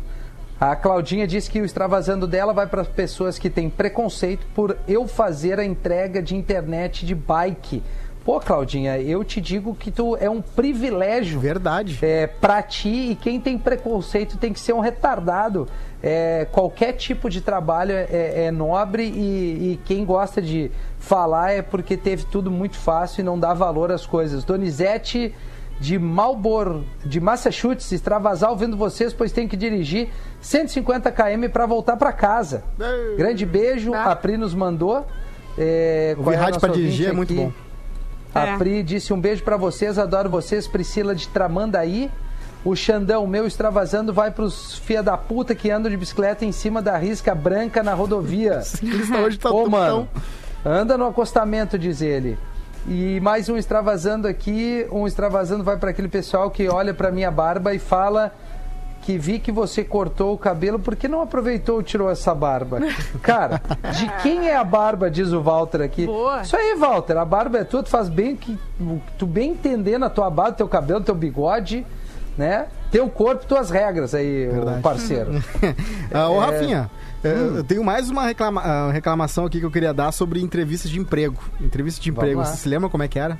A Claudinha disse que o extravasando dela vai para pessoas que têm preconceito por eu fazer a entrega de internet de bike. Pô, Claudinha, eu te digo que tu é um privilégio Verdade. é, pra ti e quem tem preconceito tem que ser um retardado. É, qualquer tipo de trabalho é, é nobre e, e quem gosta de falar é porque teve tudo muito fácil e não dá valor às coisas. Donizete de Marlboro, de Massachusetts, extravasar ouvindo vocês, pois tem que dirigir 150 km para voltar para casa. Grande beijo, Tá. a Pri nos mandou. É, Ouvir é rádio pra dirigir é muito aqui? bom. A É. Pri disse um beijo pra vocês, adoro vocês, Priscila de Tramandaí. O Xandão, meu extravasando, vai pros fia da puta que andam de bicicleta em cima da risca branca na rodovia. Ciclista hoje tá Ô, tão- mano, anda no acostamento, diz ele. E mais um extravasando aqui, um extravasando vai pra aquele pessoal que olha pra minha barba e fala que vi que você cortou o cabelo, por que não aproveitou e tirou essa barba? Cara, de quem é a barba, diz o Walter aqui. Boa. Isso aí, Walter, a barba é tua, tu faz bem que tu bem entender na tua barba, teu cabelo, teu bigode, né? Teu corpo, tuas regras aí, Verdade. parceiro. Ah, ô, É. É, eu tenho mais uma reclama- ah, reclamação aqui que eu queria dar sobre entrevistas de emprego. Entrevista de emprego, você se lembra como é que era?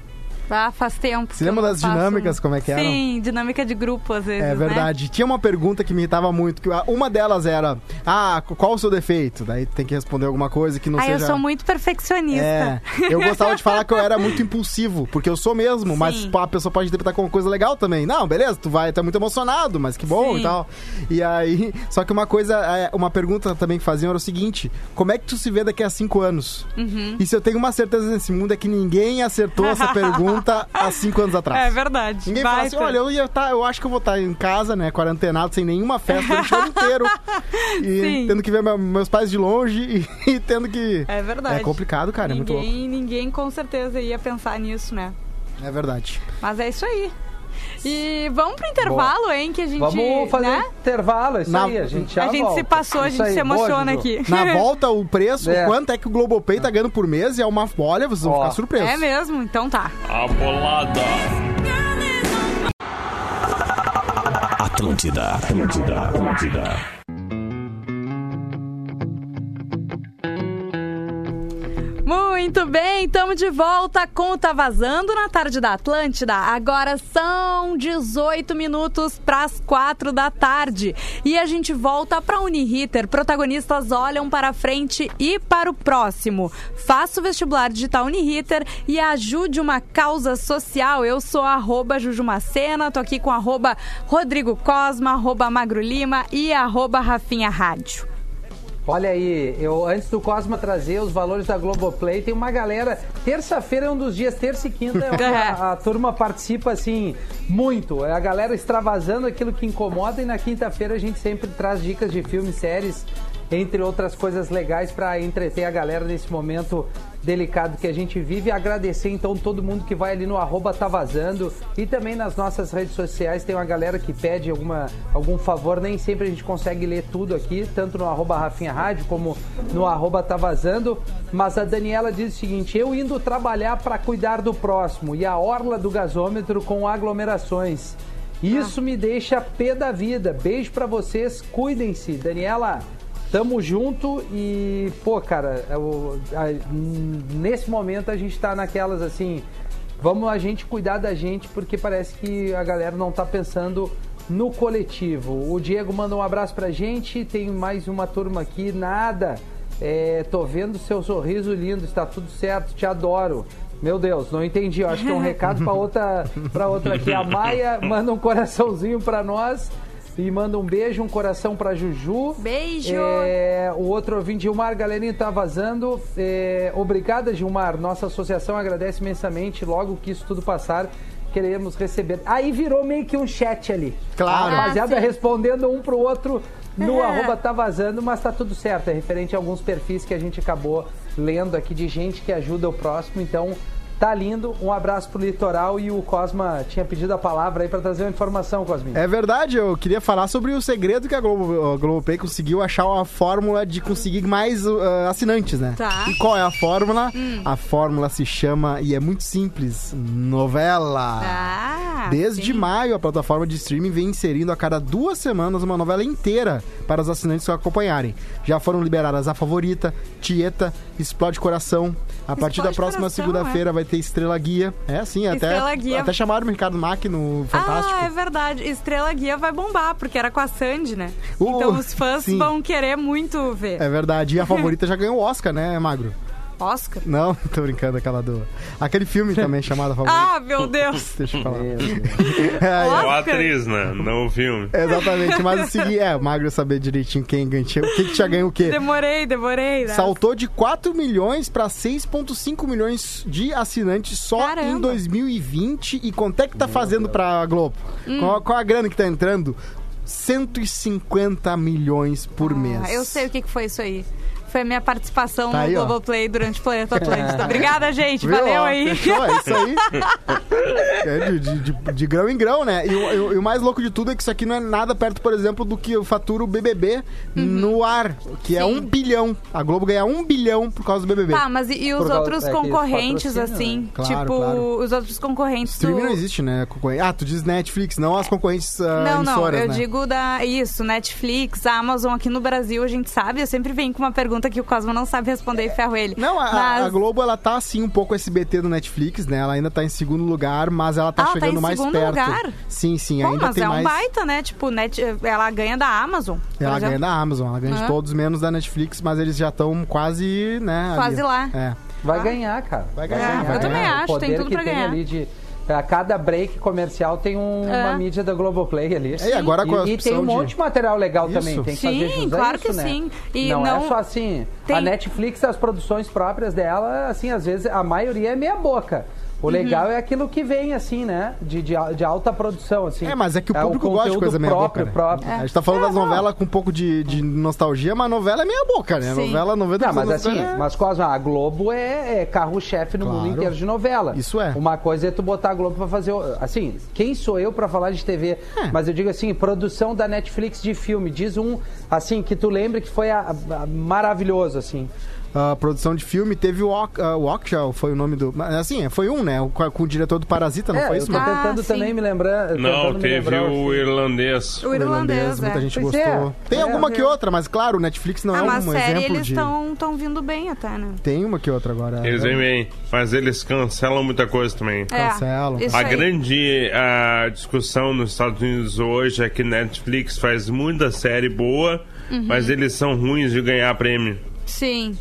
Ah, faz tempo. Você lembra das dinâmicas, como é que eram? Sim, dinâmica de grupo, às vezes. É né? verdade. Tinha uma pergunta que me irritava muito. Que uma delas era: Ah, qual o seu defeito? Daí tem que responder alguma coisa que não Ah, seja. eu sou muito perfeccionista. É, eu gostava de falar que eu era muito impulsivo, porque eu sou mesmo, mas Sim. pô, a pessoa pode interpretar como coisa legal também. Não, beleza, tu vai, tá muito emocionado, mas que bom Sim. e tal. E aí, só que uma coisa, é, uma pergunta também que faziam era o seguinte: como é que tu se vê daqui a cinco anos? Uhum. E se eu tenho uma certeza nesse mundo é que ninguém acertou essa pergunta há cinco anos atrás. É verdade. Ninguém fala assim, olha, eu, ia tá, eu acho que eu vou estar em casa, né, quarentenado, sem nenhuma festa durante o ano inteiro. E Sim. tendo que ver meu- meus pais de longe e, e tendo que... É verdade. É complicado, cara, é muito louco. ninguém, ninguém com certeza ia pensar nisso, né? É verdade. Mas é isso aí. E vamos pro intervalo, hein? Que a gente. Vamos fazer né? intervalo, é isso Na- aí, a gente já A gente volta. se passou, a gente aí, se emociona aqui. Na volta, o preço, É. quanto é que o Globopay tá ganhando por mês? E é uma... Olha, vocês vão Ó. ficar surpresos. É mesmo? Então tá. A bolada. Atlântida, Atlântida, Atlântida. Muito bem, estamos de volta com o Tá Vazando na tarde da Atlântida. Agora são 18 minutos para as 4 da tarde. E a gente volta para Uniriter. Protagonistas olham para frente e para o próximo. Faça o vestibular digital Uniriter e ajude uma causa social. Eu sou arroba Jujumacena, tô aqui com arroba Rodrigo Cosma, arroba Magro Lima e arroba Rafinha Rádio. Olha aí, eu antes do Cosma trazer os valores da Globoplay, tem uma galera. Terça-feira é um dos dias, terça e quinta, é a, a turma participa assim muito. É a galera extravasando aquilo que incomoda e na quinta-feira a gente sempre traz dicas de filmes, séries, entre outras coisas legais para entreter a galera nesse momento delicado que a gente vive. Agradecer então todo mundo que vai ali no arroba tá vazando e também nas nossas redes sociais tem uma galera que pede alguma, algum favor. Nem sempre a gente consegue ler tudo aqui, tanto no arroba Rafinha Rádio como no arroba tá vazando. Mas a Daniela diz o seguinte: eu indo trabalhar para cuidar do próximo e a orla do gasômetro com aglomerações. Isso me deixa pé da vida. Beijo para vocês, cuidem-se. Daniela, Tamo junto e, pô, cara, eu- a- n- nesse momento a gente tá naquelas assim, vamos a gente cuidar da gente porque parece que a galera não tá pensando no coletivo. O Diego manda um abraço pra gente, tem mais uma turma aqui, nada. É, tô vendo seu sorriso lindo, está tudo certo, te adoro. Meu Deus, não entendi. Eu acho que é um recado pra outra, pra outra aqui. A Maia manda um coraçãozinho pra nós e manda um beijo, um coração pra Juju. Beijo! É, o outro ouvinte, Gilmar Galerinha, tá vazando. É, obrigada, Gilmar. Nossa associação agradece imensamente. Logo que isso tudo passar, queremos receber. Aí virou meio que um chat ali. Claro. A rapaziada Ah, respondendo um pro outro no É. arroba tá vazando, mas tá tudo certo. É referente a alguns perfis que a gente acabou lendo aqui de gente que ajuda o próximo. Então, tá lindo. Um abraço pro litoral e o Cosma tinha pedido a palavra aí pra trazer uma informação, Cosminho. É verdade, eu queria falar sobre o segredo que a Globo, a Globopay conseguiu achar uma fórmula de conseguir mais uh, assinantes, né? Tá. E qual é a fórmula? A fórmula se chama, e é muito simples, novela. Ah, Desde sim. maio, a plataforma de streaming vem inserindo a cada duas semanas uma novela inteira para os assinantes acompanharem. Já foram liberadas A Favorita, Tieta, Explode Coração. A partir da Explode próxima Coração, segunda-feira vai ter Estrela Guia. É, sim, até, até chamaram o Ricardo Mack no Fantástico. Ah, é verdade. Estrela Guia vai bombar, porque era com a Sandy, né? Uh, então os fãs sim. vão querer muito ver. É verdade. E a favorita já ganhou o Oscar, né, Magro? Oscar? Não, tô brincando, aquela do. Aquele filme também chamado A Favorita. Ah, meu Deus! Deixa eu falar. Meu Deus. É, Ou Oscar. a atriz, né? Não o filme. é, exatamente, mas o seguinte, é, o Magro saber direitinho quem ganhou, o que, que tinha ganho o quê? Demorei, demorei. Né? Saltou de 4 milhões para 6,5 milhões de assinantes só Caramba. em 2020. E quanto é que tá fazendo pra Globo? Hum. Qual, qual a grana que tá entrando? 150 milhões por mês. Ah, eu sei o que que foi isso aí. Foi a minha participação Tá no aí, ó. Globoplay durante o Planeta Atlântida. Obrigada, gente. Viu, Valeu ó? aí. Fechou, é isso aí. É de, de- de- de grão em grão, né? E, o- e e o mais louco de tudo é que isso aqui não é nada perto, por exemplo, do que eu faturo o BBB no ar, que é Uhum. Sim. um bilhão. A Globo ganha um bilhão por causa do BBB. Tá, mas e, e os Por causa- outros é concorrentes, patrocínio, assim? né? Claro, tipo, claro. os outros concorrentes Streaming do... não existe, né? Ah, tu diz Netflix, não as concorrentes ah, Não, não, eu né? digo da isso, Netflix, Amazon aqui no Brasil, a gente sabe, eu sempre venho com uma pergunta pergunta que o Cosmo não sabe responder e ferro ele. Não, a, Mas- a Globo, ela tá assim um pouco SBT do Netflix, né? Ela ainda tá em segundo lugar, mas ela tá Ah, ela tá chegando em mais segundo perto. lugar? Sim, sim, Pô, ainda mas tem é um mais. baita, né? Tipo, net, ela ganha da Amazon. Ela exemplo. ganha da Amazon, ela ganha de É. todos menos da Netflix, mas eles já estão quase, né? ali. Quase lá. É. Vai Ah. ganhar, cara. Vai É, ganhar, vai eu também ganhar. acho, o tem tudo pra tem ganhar. De... Cada break comercial tem um- É. uma mídia da Globoplay ali. É, e agora com a E, e tem um de- monte de material legal Isso. também. Tem que Sim, fazer jus a claro isso, que né? sim. E não, não- é só assim. Tem- A Netflix, as produções próprias dela, assim, às vezes a maioria é meia boca. O legal é aquilo que vem, assim, né? De, de, de alta produção, assim. É, mas é que o público gosta de coisa meia próprio, boca. Né? próprio. A gente tá falando É, das novelas com um pouco de, de nostalgia, mas novela é meia boca, né? Sim. Novela 90 Não, mas assim, é- mas Cosma, a Globo é, é carro-chefe no Claro. mundo inteiro de novela. Isso é. Uma coisa é tu botar a Globo pra fazer. o- Assim, quem sou eu pra falar de TV? É. Mas eu digo assim, produção da Netflix de filme. Diz um, assim, que tu lembre que foi a- a- maravilhoso, assim. A produção de filme teve o ah, o Okja, foi o nome do. mas, Assim, foi um, né? O- Com, com o diretor do Parasita, não é, foi eu isso, tô mano? Ah, tentando sim. também me lembrar. Não, me teve lembrar, o assim. irlandês. O irlandês, muita é. gente Pois gostou. é. Tem É. alguma que outra, mas claro, o Netflix não ah, é mas um série exemplo eles de. estão vindo bem até, né? Tem uma que outra agora. Eles vêm bem, mas eles cancelam muita coisa também. Cancelam. É, A aí. grande ah, discussão nos Estados Unidos hoje é que Netflix faz muita série boa, Uhum. mas eles são ruins de ganhar prêmio. Sim.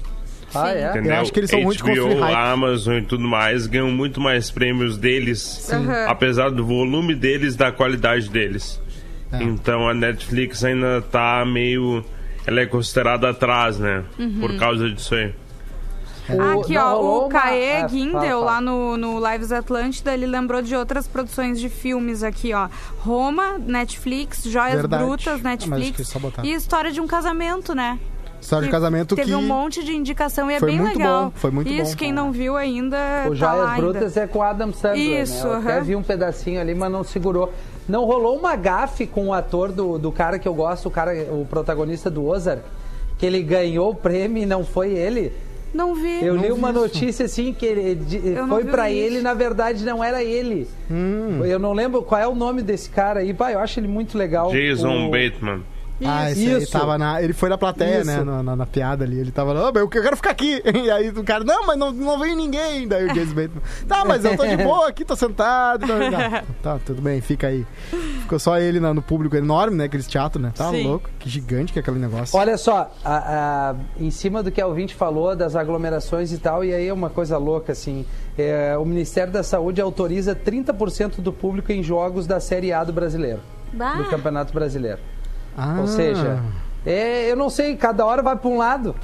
Ah, é? Entendeu? Eu acho que eles são ruins de construir HBO, hype. Amazon e tudo mais ganham muito mais prêmios deles, Uhum. apesar do volume deles, da qualidade deles. É. Então a Netflix ainda tá meio. Ela é considerada atrás, né? Uhum. Por causa disso aí. O- Aqui, não, ó, o uma- Caê ah, Guindel, fala, fala. lá no, no Lives Atlântida, ele lembrou de outras produções de filmes aqui, ó. Roma, Netflix, Joias Verdade. Brutas, Ah, Netflix. e História de um Casamento, né? História de Que casamento Teve que. um monte de indicação e é foi bem muito legal. bom, foi muito Isso, bom. quem não viu ainda. O tá Joias lá ainda. Brutas é com o Adam Sandler, Isso, né? Eu até aham. vi um pedacinho ali, mas não segurou. Não rolou uma gafe com o ator do, do cara que eu gosto, o cara, o protagonista do Ozark, que ele ganhou o prêmio e não foi ele? Não vi. Eu Não li vi uma isso. notícia assim que ele, de- foi isso. ele, na verdade não era ele. Hum. Eu não lembro qual é o nome desse cara aí. Pai, eu acho ele muito legal. Jason O- Bateman. Ah, esse aí Isso. tava na. Ele foi na plateia, Isso. né? Na, na- na piada ali. Ele tava lá, "Ah, eu quero ficar aqui. E aí o cara, não, mas não, não vem ninguém. Daí o Jason Bateman, tá, mas eu tô de boa aqui, tô sentado. Não, não. Tá, tudo bem, fica aí. Ficou só ele no público enorme, né? Aqueles teatro, né? Tá Sim. louco. Que gigante que é aquele negócio. Olha só, a- a- em cima do que a ouvinte falou, das aglomerações e tal, e aí é uma coisa louca, assim. é, o Ministério da Saúde autoriza 30% do público em jogos da Série A do brasileiro. Bah. Do Campeonato Brasileiro. Ah. Ou seja, é, eu não sei, cada hora vai para um lado.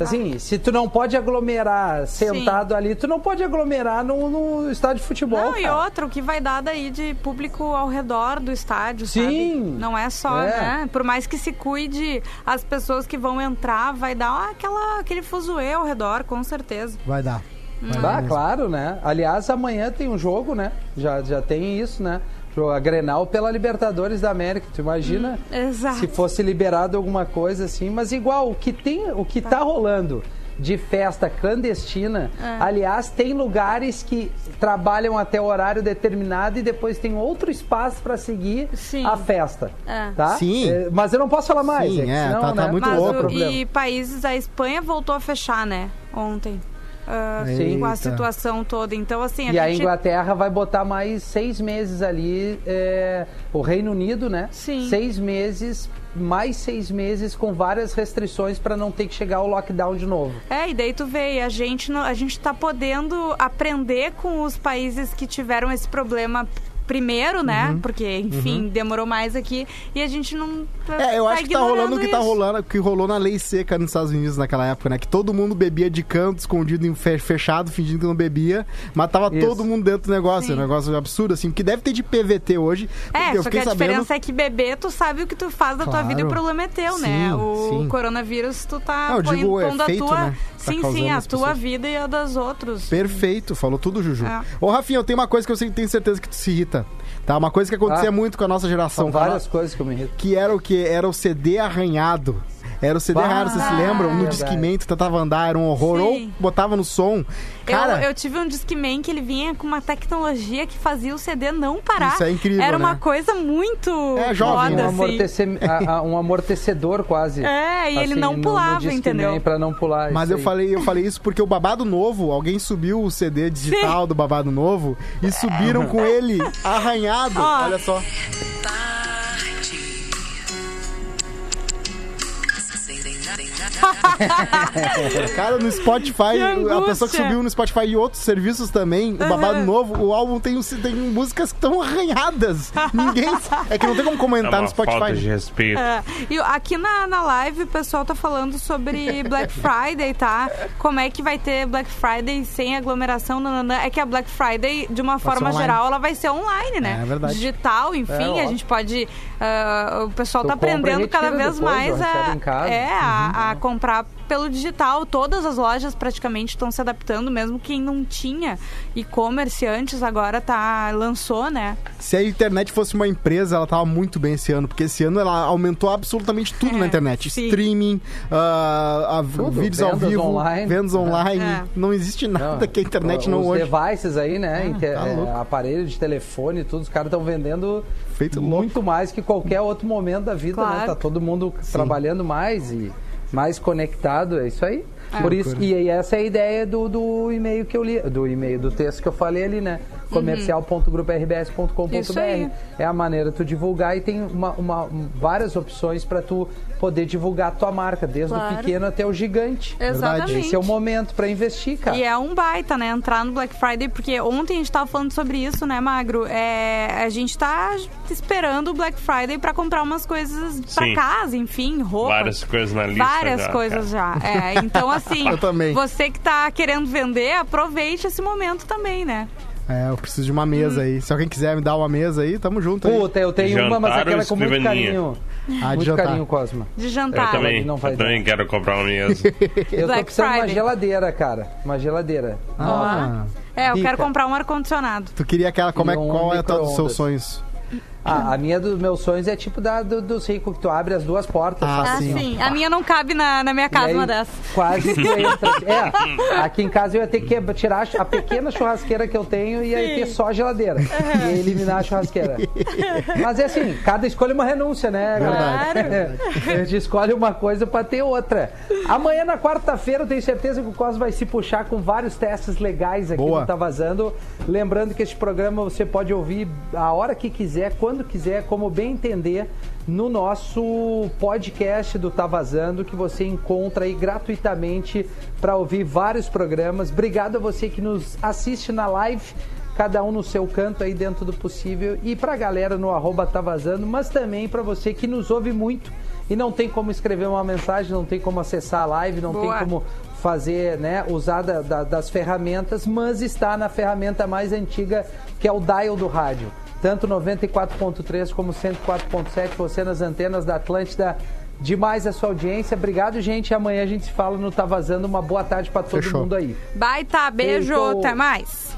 Assim, se tu não pode aglomerar sentado ali, tu não pode aglomerar no, no estádio de futebol. Não, e cara. outra, o que vai dar daí de público ao redor do estádio, Sim. sabe? Não é só, É. né? Por mais que se cuide, as pessoas que vão entrar, vai dar aquela, aquele fuzuê ao redor, com certeza. Vai dar. Vai Ah, dar claro, né? Aliás, amanhã tem um jogo, né? Já, já tem isso, né? A Grenal pela Libertadores da América. Tu imagina Exato. se fosse liberado alguma coisa assim. Mas igual, o que, tem, o que tá rolando de festa clandestina, É. aliás, tem lugares que trabalham até horário determinado e depois tem outro espaço para seguir Sim. a festa. É. Tá? Sim. É, mas eu não posso falar mais. Sim, que é, senão, tá- tá né, muito Mas louco. o- problema. e países, a Espanha voltou a fechar, né? Ontem. Sim. com a situação toda. Então, assim, a E a gente. Inglaterra vai botar mais seis meses ali. é, o Reino Unido, né? Sim. Seis meses, mais seis meses com várias restrições para não ter que chegar ao lockdown de novo. É, e daí tu vê, a gente, a gente tá podendo aprender com os países que tiveram esse problema primeiro, né? Uhum. Porque, enfim, demorou mais aqui e a gente não. É, eu tá acho que tá rolando o que tá rolando, o que rolou na lei seca nos Estados Unidos naquela época, né? Que todo mundo bebia de canto, escondido, em fe- fechado, fingindo que não bebia, mas tava Isso. todo mundo dentro do negócio. Sim. Um negócio absurdo, assim, que deve ter de PVT hoje. É, eu só que a sabendo. diferença é que beber, tu sabe o que tu faz da tua Claro. vida e o problema é teu, né? Sim, O sim. coronavírus, tu tá Não, eu põe- digo o pondo a efeito, tua. né, que tá sim, causando sim, a tua pessoas. vida e a das outros. Perfeito, falou tudo, Juju. É. Ô, Rafinha, eu tenho uma coisa que eu sei- tenho certeza que tu se irrita. Tá? Uma coisa que acontecia Ah. muito com a nossa geração. São cara, várias coisas que eu me irrito. Que era o que? Era o CD arranhado. Era o CD Bah, raro, vocês se lembram? No verdade. Discman, tu tentava andar, era um horror. Sim. Ou botava no som. Cara, eu, eu tive um Discman que ele vinha com uma tecnologia que fazia o CD não parar. Isso é incrível, Era uma né? coisa muito É, jovem, foda, né? Um, assim. amortece- a- a- um amortecedor quase. É, e ele Assim, não no- no pulava, Discman entendeu? Pra não pular. Mas eu aí. falei, eu falei isso porque o Babado Novo, alguém subiu o CD digital do Babado Novo e subiram com ele arranhado. Ó. Olha só. Cara, no Spotify, a pessoa que subiu no Spotify e outros serviços também, o Babado Novo, o álbum tem, tem músicas que estão arranhadas. Ninguém. É que não tem como É comentar uma no Spotify. falta de respeito. É, e aqui na, na live o pessoal tá falando sobre Black Friday, tá? Como é que vai ter Black Friday sem aglomeração? Nananã. É que a Black Friday, de uma forma online. geral, ela vai ser online, né? É verdade. Digital, enfim, É, a ó. gente pode. ah, o pessoal Tu tá aprendendo cada vez depois, mais a, em casa. é, a, Uhum. a comprar pelo digital. Todas as lojas praticamente estão se adaptando, mesmo quem não tinha e-commerce antes, agora tá, lançou, né? Se a internet fosse uma empresa, ela tava muito bem esse ano, porque esse ano ela aumentou absolutamente tudo É, na internet. sim. Streaming, ah, a- Tudo, vídeos ao vivo, online. vendas online. É. Não existe nada que a internet não Os hoje. devices aí, né? inte- tá é, louco. aparelho de telefone, tudo, os caras estão vendendo Feito louco. muito mais que qualquer outro momento da vida, né? Claro. Tá todo mundo trabalhando mais e mais conectado, é isso aí. É. Por isso, e aí essa é a ideia do, do e-mail que eu li, do e-mail, do texto que eu falei ali, né? comercial.grupo-rbs.com.br Uhum. Aí. É a maneira de tu divulgar e tem uma, uma- um- várias opções para tu poder divulgar a tua marca, desde Claro. o pequeno até o gigante. Exatamente. Esse é o momento para investir, cara. E é um baita, né? Entrar no Black Friday, porque ontem a gente tava falando sobre isso, né, Magro? É, a gente tá esperando o Black Friday pra comprar umas coisas pra Sim. casa, enfim, roupa. Várias coisas na lista Várias já, coisas já. É, então, assim, Eu também. você que tá querendo vender, aproveite esse momento também, né? É, eu preciso de uma mesa Hum. aí. Se alguém quiser me dar uma mesa aí, tamo junto aí. Puta, eu tenho uma, mas aquela ou com muito carinho. Ah, de muito jantar. carinho, Cosma. De Eu jantar. também, não vai eu também quero comprar uma mesa. Eu tô Black precisando de uma Friday. geladeira, cara. Uma geladeira. Ah, É, eu quero comprar um ar-condicionado. tu queria aquela. Como é, qual é a tua dos seus sonhos? Ah, a minha dos meus sonhos é tipo da do, dos ricos, que tu abre as duas portas. Ah, faz sim. sim. A minha não cabe na, na minha E casa, aí, uma dessas. Quase tu entra. É, aqui em casa eu ia ter que tirar a pequena churrasqueira que eu tenho e ia Sim. ter só a geladeira. E ia eliminar a churrasqueira. Mas é assim, cada escolha é uma renúncia, né? Verdade. galera? A gente escolhe uma coisa pra ter outra. Amanhã, na quarta-feira, eu tenho certeza que o Cos vai se puxar com vários testes legais aqui Boa. no Tá Vazando. Lembrando que este programa você pode ouvir a hora que quiser, quando quiser, como bem entender, no nosso podcast do Tá Vazando, que você encontra aí gratuitamente para ouvir vários programas. Obrigado a você que nos assiste na live. Cada um no seu canto aí dentro do possível. E pra galera no arroba tá vazando, mas também para você que nos ouve muito e não tem como escrever uma mensagem, não tem como acessar a live, não Boa. tem como fazer, né, usar da- da- das ferramentas, mas está na ferramenta mais antiga que é o dial do rádio. Tanto 94.3 como 104.7, você nas antenas da Atlântida. Demais a sua audiência. Obrigado, gente. Amanhã a gente se fala no Tá Vazando. Uma boa tarde para todo Fechou. mundo aí. Baita, beijo, Beijo. até mais.